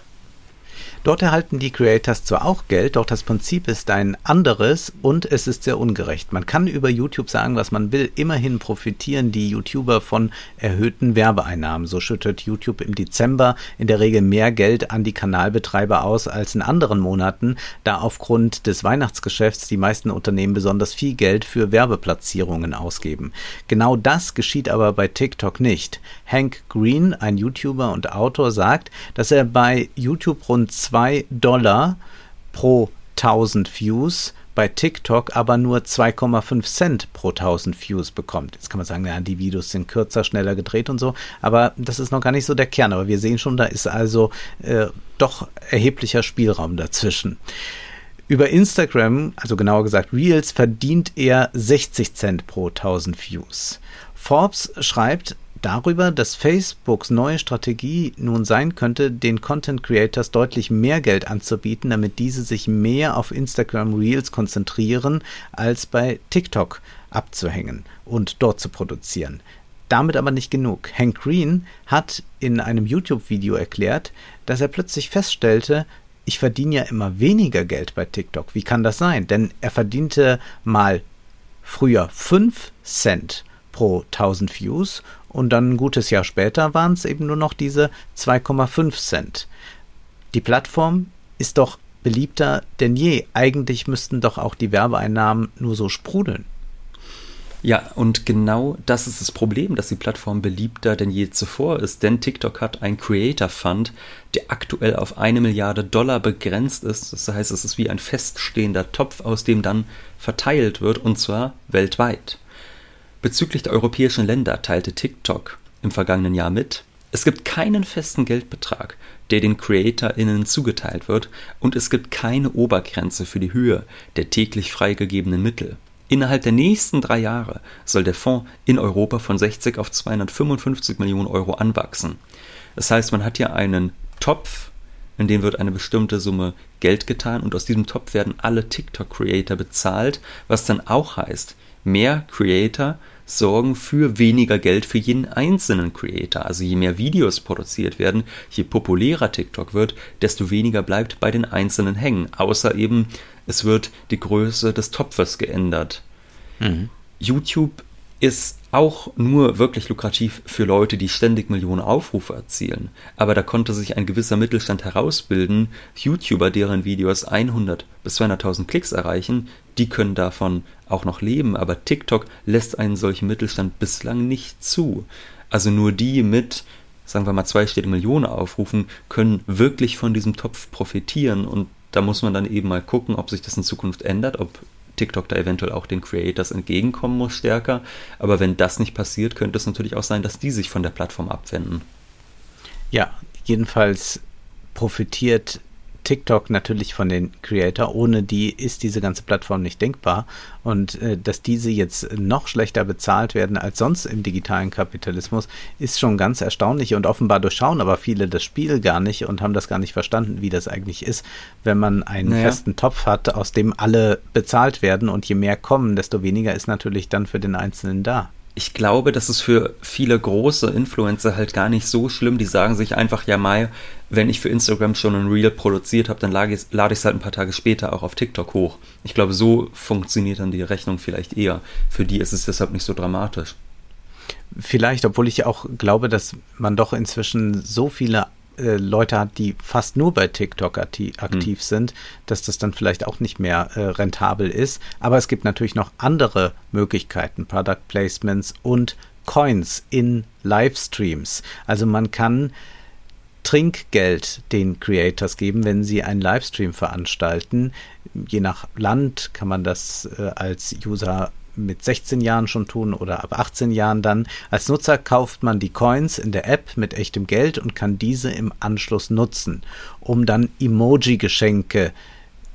Dort erhalten die Creators zwar auch Geld, doch das Prinzip ist ein anderes und es ist sehr ungerecht. Man kann über YouTube sagen, was man will. Immerhin profitieren die YouTuber von erhöhten Werbeeinnahmen. So schüttet YouTube im Dezember in der Regel mehr Geld an die Kanalbetreiber aus als in anderen Monaten, da aufgrund des Weihnachtsgeschäfts die meisten Unternehmen besonders viel Geld für Werbeplatzierungen ausgeben. Genau das geschieht aber bei TikTok nicht. Hank Green, ein YouTuber und Autor, sagt, dass er bei YouTube rund 2 Dollar pro 1000 Views bei TikTok aber nur 2,5 Cent pro 1000 Views bekommt. Jetzt kann man sagen, ja, die Videos sind kürzer, schneller gedreht und so, aber das ist noch gar nicht so der Kern. Aber wir sehen schon, da ist also äh, doch erheblicher Spielraum dazwischen. Über Instagram, also genauer gesagt Reels, verdient er 60 Cent pro 1000 Views. Forbes schreibt, darüber, dass Facebooks neue Strategie nun sein könnte, den Content Creators deutlich mehr Geld anzubieten, damit diese sich mehr auf Instagram Reels konzentrieren, als bei TikTok abzuhängen und dort zu produzieren. Damit aber nicht genug. Hank Green hat in einem YouTube-Video erklärt, dass er plötzlich feststellte, ich verdiene ja immer weniger Geld bei TikTok. Wie kann das sein? Denn er verdiente mal früher 5 Cent pro 1000 Views und dann ein gutes Jahr später waren es eben nur noch diese 2,5 Cent. Die Plattform ist doch beliebter denn je. Eigentlich müssten doch auch die Werbeeinnahmen nur so sprudeln. Ja, und genau das ist das Problem, dass die Plattform beliebter denn je zuvor ist, denn TikTok hat ein Creator Fund, der aktuell auf eine Milliarde Dollar begrenzt ist. Das heißt, es ist wie ein feststehender Topf, aus dem dann verteilt wird, und zwar weltweit. Bezüglich der europäischen Länder teilte TikTok im vergangenen Jahr mit, es gibt keinen festen Geldbetrag, der den CreatorInnen zugeteilt wird, und es gibt keine Obergrenze für die Höhe der täglich freigegebenen Mittel. Innerhalb der nächsten drei Jahre soll der Fonds in Europa von 60 auf 255 Millionen Euro anwachsen. Das heißt, man hat hier einen Topf, in den wird eine bestimmte Summe Geld getan und aus diesem Topf werden alle TikTok-Creator bezahlt, was dann auch heißt, mehr Creator sorgen für weniger Geld für jeden einzelnen Creator. Also je mehr Videos produziert werden, je populärer TikTok wird, desto weniger bleibt bei den Einzelnen hängen. Außer eben, es wird die Größe des Topfes geändert. Mhm. YouTube ist auch nur wirklich lukrativ für Leute, die ständig Millionen Aufrufe erzielen. Aber da konnte sich ein gewisser Mittelstand herausbilden. YouTuber, deren Videos 100 bis 200.000 Klicks erreichen, die können davon auch noch leben. Aber TikTok lässt einen solchen Mittelstand bislang nicht zu. Also nur die mit, sagen wir mal, zweistelligen Millionen Aufrufen können wirklich von diesem Topf profitieren. Und da muss man dann eben mal gucken, ob sich das in Zukunft ändert, ob TikTok da eventuell auch den Creators entgegenkommen muss stärker. Aber wenn das nicht passiert, könnte es natürlich auch sein, dass die sich von der Plattform abwenden. Ja, jedenfalls profitiert TikTok natürlich von den Creator. Ohne die ist diese ganze Plattform nicht denkbar. Und äh, dass diese jetzt noch schlechter bezahlt werden als sonst im digitalen Kapitalismus, ist schon ganz erstaunlich. Und offenbar durchschauen aber viele das Spiel gar nicht und haben das gar nicht verstanden, wie das eigentlich ist, wenn man einen naja. festen Topf hat, aus dem alle bezahlt werden. Und je mehr kommen, desto weniger ist natürlich dann für den Einzelnen da ich glaube, das ist für viele große Influencer halt gar nicht so schlimm. Die sagen sich einfach, ja, Mai, wenn ich für Instagram schon ein Reel produziert habe, dann lade ich es halt ein paar Tage später auch auf TikTok hoch. Ich glaube, so funktioniert dann die Rechnung vielleicht eher. Für die ist es deshalb nicht so dramatisch. Vielleicht, obwohl ich auch glaube, dass man doch inzwischen so viele äh, Leute hat, die fast nur bei TikTok aktiv, aktiv mhm. sind, dass das dann vielleicht auch nicht mehr äh, rentabel ist. Aber es gibt natürlich noch andere Möglichkeiten, Product Placements und Coins in Livestreams. Also man kann Trinkgeld den Creators geben, wenn sie einen Livestream veranstalten. Je nach Land kann man das äh, als User mit 16 Jahren schon tun oder ab 18 Jahren dann. Als Nutzer kauft man die Coins in der App mit echtem Geld und kann diese im Anschluss nutzen, um dann Emoji-Geschenke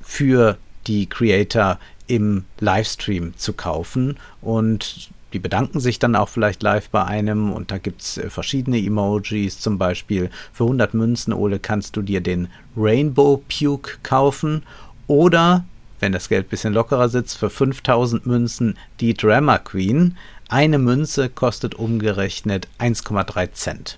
für die Creator im Livestream zu kaufen. Und die bedanken sich dann auch vielleicht live bei einem. Und da gibt es äh, verschiedene Emojis, zum Beispiel für 100 Münzen, Ole, kannst du dir den Rainbow Puke kaufen. Oder wenn das Geld ein bisschen lockerer sitzt, für 5000 Münzen die Drama Queen. Eine Münze kostet umgerechnet 1,3 Cent.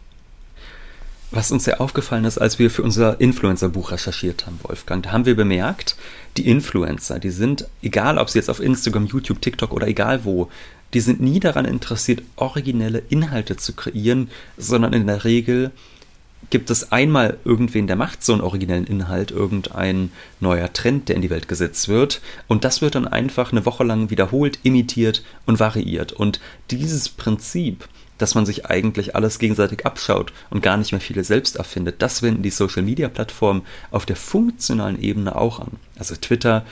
Was uns sehr aufgefallen ist, als wir für unser Influencer-Buch recherchiert haben, Wolfgang, da haben wir bemerkt, die Influencer, die sind, egal ob sie jetzt auf Instagram, YouTube, TikTok oder egal wo, die sind nie daran interessiert, originelle Inhalte zu kreieren, sondern in der Regel gibt es einmal irgendwen, der macht so einen originellen Inhalt, irgendein neuer Trend, der in die Welt gesetzt wird. Und das wird dann einfach eine Woche lang wiederholt, imitiert und variiert. Und dieses Prinzip, dass man sich eigentlich alles gegenseitig abschaut und gar nicht mehr viele selbst erfindet, das wenden die Social-Media-Plattformen auf der funktionalen Ebene auch an. Also Twitter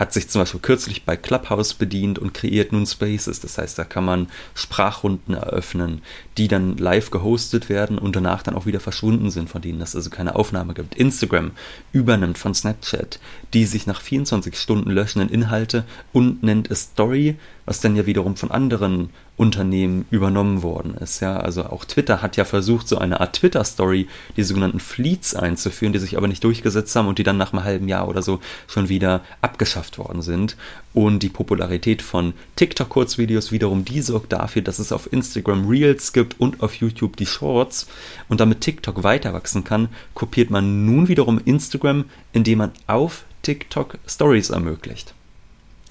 hat sich zum Beispiel kürzlich bei Clubhouse bedient und kreiert nun Spaces. Das heißt, da kann man Sprachrunden eröffnen, die dann live gehostet werden und danach dann auch wieder verschwunden sind, von denen es also keine Aufnahme gibt. Instagram übernimmt von Snapchat die sich nach 24 Stunden löschenden Inhalte und nennt es Story, was dann ja wiederum von anderen Unternehmen übernommen worden ist. Ja, also auch Twitter hat ja versucht, so eine Art Twitter-Story, die sogenannten Fleets einzuführen, die sich aber nicht durchgesetzt haben und die dann nach einem halben Jahr oder so schon wieder abgeschafft worden sind. Und die Popularität von TikTok-Kurzvideos wiederum, die sorgt dafür, dass es auf Instagram Reels gibt und auf YouTube die Shorts. Und damit TikTok weiter wachsen kann, kopiert man nun wiederum Instagram, indem man auf TikTok Stories ermöglicht.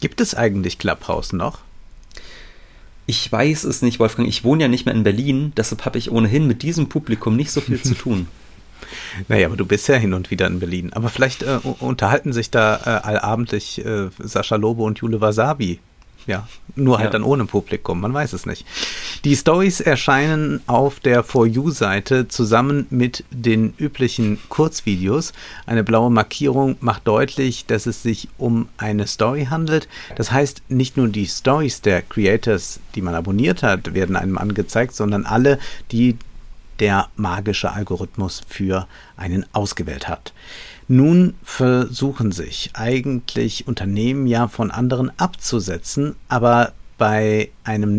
Gibt es eigentlich Clubhouse noch? Ich weiß es nicht, Wolfgang. Ich wohne ja nicht mehr in Berlin, deshalb habe ich ohnehin mit diesem Publikum nicht so viel zu (laughs) tun. Naja, aber du bist ja hin und wieder in Berlin. Aber vielleicht äh, unterhalten sich da äh, allabendlich äh, Sascha Lobe und Jule Wasabi ja, nur halt ja. dann ohne Publikum, man weiß es nicht. Die Stories erscheinen auf der For You-Seite zusammen mit den üblichen Kurzvideos. Eine blaue Markierung macht deutlich, dass es sich um eine Story handelt. Das heißt, nicht nur die Stories der Creators, die man abonniert hat, werden einem angezeigt, sondern alle, die der magische Algorithmus für einen ausgewählt hat. Nun versuchen sich eigentlich Unternehmen ja von anderen abzusetzen, aber bei einem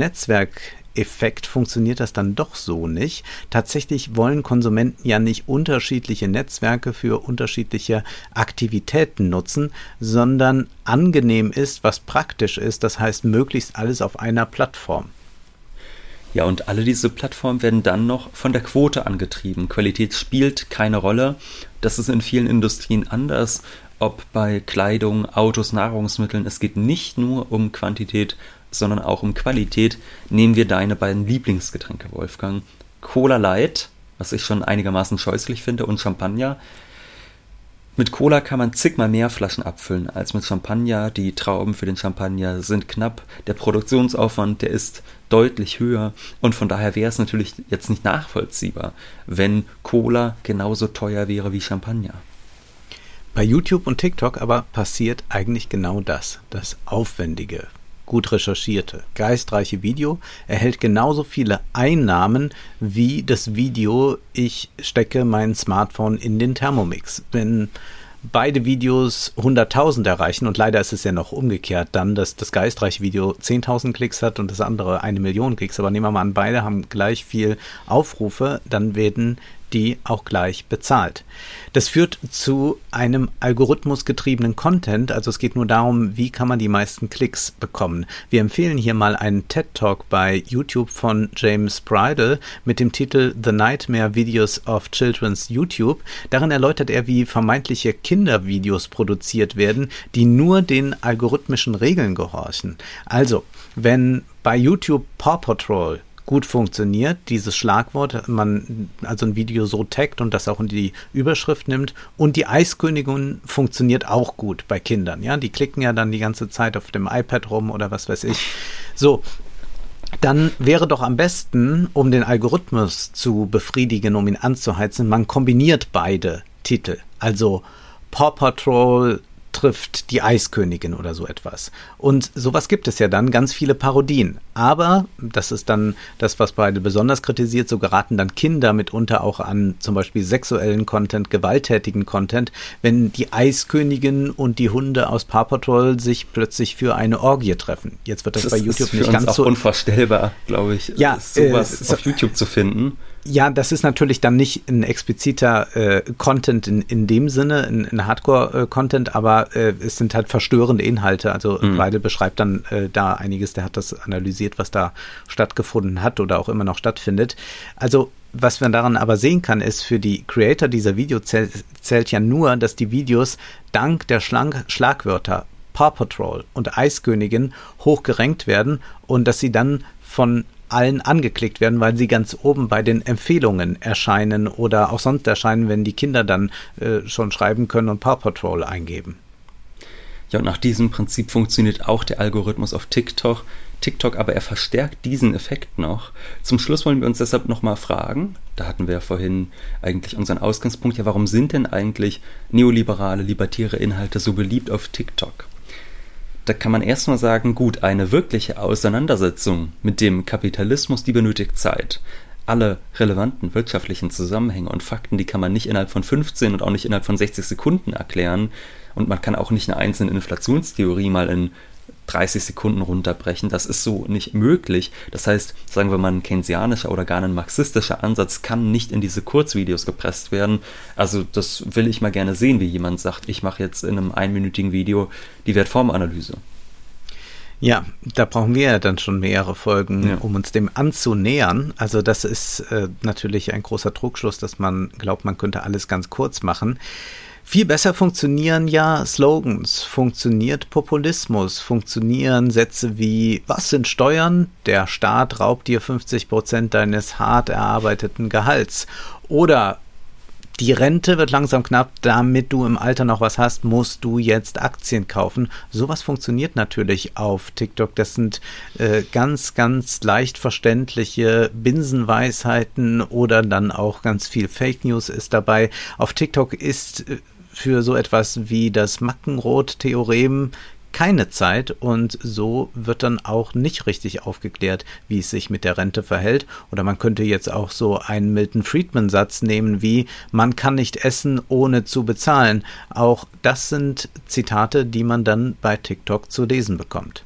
Netzwerkeffekt funktioniert das dann doch so nicht. Tatsächlich wollen Konsumenten ja nicht unterschiedliche Netzwerke für unterschiedliche Aktivitäten nutzen, sondern angenehm ist, was praktisch ist, das heißt möglichst alles auf einer Plattform. Ja, und alle diese Plattformen werden dann noch von der Quote angetrieben. Qualität spielt keine Rolle. Das ist in vielen Industrien anders, ob bei Kleidung, Autos, Nahrungsmitteln. Es geht nicht nur um Quantität, sondern auch um Qualität. Nehmen wir deine beiden Lieblingsgetränke, Wolfgang. Cola Light, was ich schon einigermaßen scheußlich finde, und Champagner. Mit Cola kann man zigmal mehr Flaschen abfüllen als mit Champagner. Die Trauben für den Champagner sind knapp. Der Produktionsaufwand, der ist deutlich höher. Und von daher wäre es natürlich jetzt nicht nachvollziehbar, wenn Cola genauso teuer wäre wie Champagner. Bei YouTube und TikTok aber passiert eigentlich genau das. Das Aufwendige, gut recherchierte, geistreiche Video erhält genauso viele Einnahmen wie das Video Ich stecke mein Smartphone in den Thermomix. Wenn beide Videos 100.000 erreichen und leider ist es ja noch umgekehrt dann, dass das geistreiche Video 10.000 Klicks hat und das andere eine Million Klicks, aber nehmen wir mal an, beide haben gleich viel Aufrufe, dann werden die auch gleich bezahlt. Das führt zu einem algorithmusgetriebenen Content, also es geht nur darum, wie kann man die meisten Klicks bekommen. Wir empfehlen hier mal einen TED Talk bei YouTube von James Bridle mit dem Titel The Nightmare Videos of Children's YouTube. Darin erläutert er, wie vermeintliche Kindervideos produziert werden, die nur den algorithmischen Regeln gehorchen. Also, wenn bei YouTube Paw Patrol gut funktioniert, dieses Schlagwort, man also ein Video so taggt und das auch in die Überschrift nimmt. Und die Eiskönigin funktioniert auch gut bei Kindern. Ja, die klicken ja dann die ganze Zeit auf dem iPad rum oder was weiß ich. So, dann wäre doch am besten, um den Algorithmus zu befriedigen, um ihn anzuheizen, man kombiniert beide Titel. Also Paw Patrol trifft die Eiskönigin oder so etwas. Und sowas gibt es ja dann, ganz viele Parodien. Aber, das ist dann das, was beide besonders kritisiert, so geraten dann Kinder mitunter auch an zum Beispiel sexuellen Content, gewalttätigen Content, wenn die Eiskönigin und die Hunde aus Paw Patrol sich plötzlich für eine Orgie treffen. Jetzt wird das, das bei YouTube nicht ganz so unvorstellbar, glaube ich, ja, sowas äh, auf YouTube zu finden. Ja, das ist natürlich dann nicht ein expliziter äh, Content in, in dem Sinne, ein, ein Hardcore-Content, aber äh, es sind halt verstörende Inhalte. Also mhm. Weidel beschreibt dann äh, da einiges, der hat das analysiert, was da stattgefunden hat oder auch immer noch stattfindet. Also was man daran aber sehen kann, ist, für die Creator dieser Video zählt, zählt ja nur, dass die Videos dank der Schlang Schlagwörter Paw Patrol und Eiskönigin hochgerankt werden und dass sie dann von allen angeklickt werden, weil sie ganz oben bei den Empfehlungen erscheinen oder auch sonst erscheinen, wenn die Kinder dann äh, schon schreiben können und Paw Patrol eingeben. Ja, und nach diesem Prinzip funktioniert auch der Algorithmus auf TikTok. TikTok, aber er verstärkt diesen Effekt noch. Zum Schluss wollen wir uns deshalb nochmal fragen, da hatten wir ja vorhin eigentlich unseren Ausgangspunkt, ja, warum sind denn eigentlich neoliberale, libertäre Inhalte so beliebt auf TikTok? Da kann man erstmal sagen, gut, eine wirkliche Auseinandersetzung mit dem Kapitalismus, die benötigt Zeit. Alle relevanten wirtschaftlichen Zusammenhänge und Fakten, die kann man nicht innerhalb von 15 und auch nicht innerhalb von 60 Sekunden erklären. Und man kann auch nicht eine einzelne Inflationstheorie mal in 30 Sekunden runterbrechen. Das ist so nicht möglich. Das heißt, sagen wir mal, ein keynesianischer oder gar ein marxistischer Ansatz kann nicht in diese Kurzvideos gepresst werden. Also das will ich mal gerne sehen, wie jemand sagt, ich mache jetzt in einem einminütigen Video die Wertformanalyse. Ja, da brauchen wir ja dann schon mehrere Folgen, ja. um uns dem anzunähern. Also das ist äh, natürlich ein großer Trugschluss, dass man glaubt, man könnte alles ganz kurz machen. Viel besser funktionieren ja Slogans, funktioniert Populismus, funktionieren Sätze wie Was sind Steuern? Der Staat raubt dir 50 Prozent deines hart erarbeiteten Gehalts. Oder die Rente wird langsam knapp, damit du im Alter noch was hast, musst du jetzt Aktien kaufen. Sowas funktioniert natürlich auf TikTok. Das sind äh, ganz, ganz leicht verständliche Binsenweisheiten oder dann auch ganz viel Fake News ist dabei. Auf TikTok ist äh, für so etwas wie das Mackenroth-Theorem keine Zeit und so wird dann auch nicht richtig aufgeklärt, wie es sich mit der Rente verhält. Oder man könnte jetzt auch so einen Milton Friedman-Satz nehmen wie man kann nicht essen, ohne zu bezahlen. Auch das sind Zitate, die man dann bei TikTok zu lesen bekommt.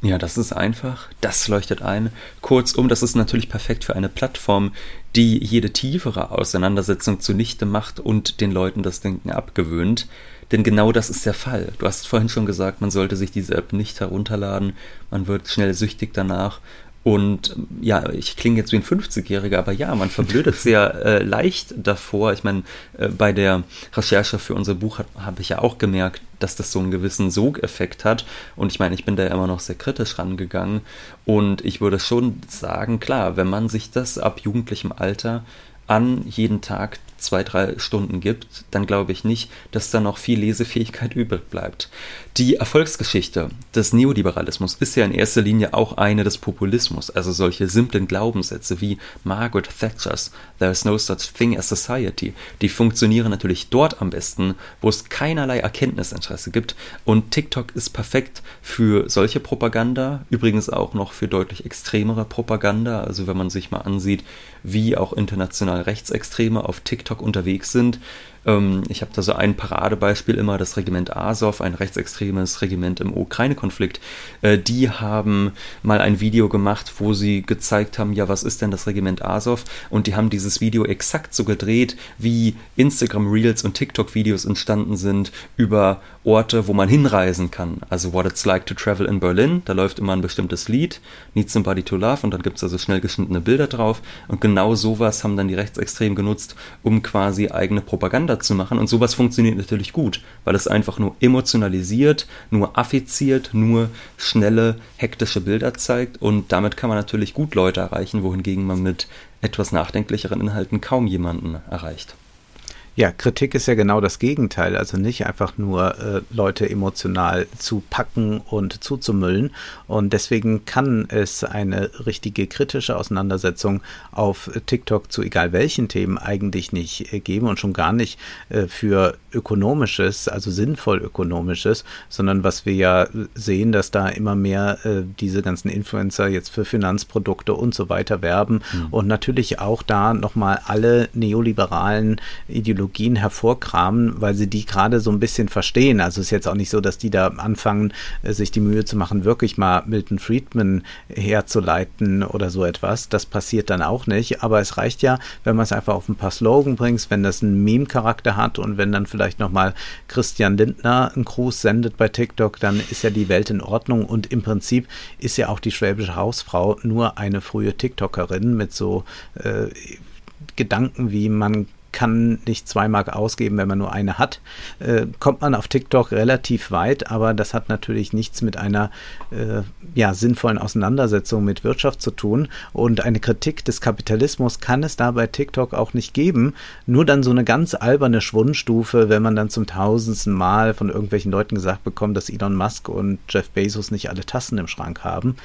Ja, das ist einfach, das leuchtet ein. Kurzum, das ist natürlich perfekt für eine Plattform, die jede tiefere Auseinandersetzung zunichte macht und den Leuten das Denken abgewöhnt. Denn genau das ist der Fall. Du hast vorhin schon gesagt, man sollte sich diese App nicht herunterladen, man wird schnell süchtig danach und ja, ich klinge jetzt wie ein 50-Jähriger, aber ja, man verblödet (laughs) sehr äh, leicht davor. Ich meine, äh, bei der Recherche für unser Buch habe ich ja auch gemerkt, dass das so einen gewissen Sogeffekt hat. Und ich meine, ich bin da ja immer noch sehr kritisch rangegangen. Und ich würde schon sagen, klar, wenn man sich das ab jugendlichem Alter an jeden Tag zwei, drei Stunden gibt, dann glaube ich nicht, dass da noch viel Lesefähigkeit übrig bleibt. Die Erfolgsgeschichte des Neoliberalismus ist ja in erster Linie auch eine des Populismus, also solche simplen Glaubenssätze wie Margaret Thatchers There is no such thing as society, die funktionieren natürlich dort am besten, wo es keinerlei Erkenntnisinteresse gibt und TikTok ist perfekt für solche Propaganda, übrigens auch noch für deutlich extremere Propaganda, also wenn man sich mal ansieht, wie auch international Rechtsextreme auf TikTok unterwegs sind, ähm, ich habe da so ein Paradebeispiel immer, das Regiment Azov, ein rechtsextremes Regiment im Ukraine-Konflikt. Äh, die haben mal ein Video gemacht, wo sie gezeigt haben, ja, was ist denn das Regiment Azov? Und die haben dieses Video exakt so gedreht, wie Instagram Reels und TikTok Videos entstanden sind über Orte, wo man hinreisen kann. Also What It's Like to Travel in Berlin, da läuft immer ein bestimmtes Lied, Need Somebody to Love und dann gibt es also schnell geschnittene Bilder drauf. Und genau sowas haben dann die Rechtsextremen genutzt, um quasi eigene Propaganda zu machen. Und sowas funktioniert natürlich gut, weil es einfach nur emotionalisiert, nur affiziert, nur schnelle, hektische Bilder zeigt. Und damit kann man natürlich gut Leute erreichen, wohingegen man mit etwas nachdenklicheren Inhalten kaum jemanden erreicht. Ja, Kritik ist ja genau das Gegenteil. Also nicht einfach nur äh, Leute emotional zu packen und zuzumüllen. Und deswegen kann es eine richtige kritische Auseinandersetzung auf TikTok zu egal welchen Themen eigentlich nicht äh, geben und schon gar nicht äh, für ökonomisches, also sinnvoll ökonomisches, sondern was wir ja sehen, dass da immer mehr äh, diese ganzen Influencer jetzt für Finanzprodukte und so weiter werben mhm. und natürlich auch da nochmal alle neoliberalen Ideologien Technologien hervorkramen, weil sie die gerade so ein bisschen verstehen. Also es ist jetzt auch nicht so, dass die da anfangen, äh, sich die Mühe zu machen, wirklich mal Milton Friedman herzuleiten oder so etwas. Das passiert dann auch nicht. Aber es reicht ja, wenn man es einfach auf ein paar Slogan bringt, wenn das einen Meme-Charakter hat und wenn dann vielleicht nochmal Christian Lindner einen Gruß sendet bei TikTok, dann ist ja die Welt in Ordnung. Und im Prinzip ist ja auch die schwäbische Hausfrau nur eine frühe TikTokerin mit so äh, Gedanken wie man kann nicht zwei Mark ausgeben, wenn man nur eine hat. Äh, kommt man auf TikTok relativ weit, aber das hat natürlich nichts mit einer äh, ja, sinnvollen Auseinandersetzung mit Wirtschaft zu tun. Und eine Kritik des Kapitalismus kann es da bei TikTok auch nicht geben. Nur dann so eine ganz alberne Schwundstufe, wenn man dann zum tausendsten Mal von irgendwelchen Leuten gesagt bekommt, dass Elon Musk und Jeff Bezos nicht alle Tassen im Schrank haben.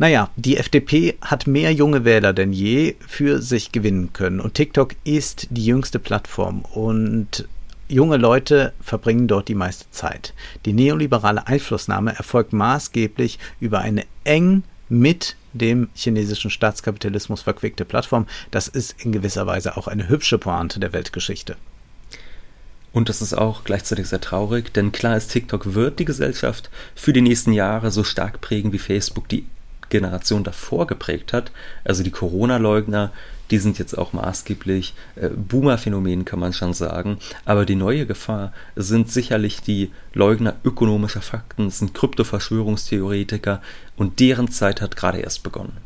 Naja, die FDP hat mehr junge Wähler denn je für sich gewinnen können. Und TikTok ist die jüngste Plattform. Und junge Leute verbringen dort die meiste Zeit. Die neoliberale Einflussnahme erfolgt maßgeblich über eine eng mit dem chinesischen Staatskapitalismus verquickte Plattform. Das ist in gewisser Weise auch eine hübsche Pointe der Weltgeschichte. Und das ist auch gleichzeitig sehr traurig, denn klar ist, TikTok wird die Gesellschaft für die nächsten Jahre so stark prägen, wie Facebook die Generation davor geprägt hat. Also die Corona-Leugner, die sind jetzt auch maßgeblich äh, Boomer-Phänomen, kann man schon sagen. Aber die neue Gefahr sind sicherlich die Leugner ökonomischer Fakten, es sind Kryptoverschwörungstheoretiker und deren Zeit hat gerade erst begonnen.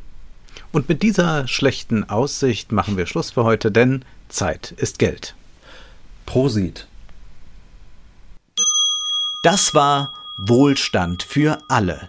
Und mit dieser schlechten Aussicht machen wir Schluss für heute, denn Zeit ist Geld. Prosit. Das war Wohlstand für alle.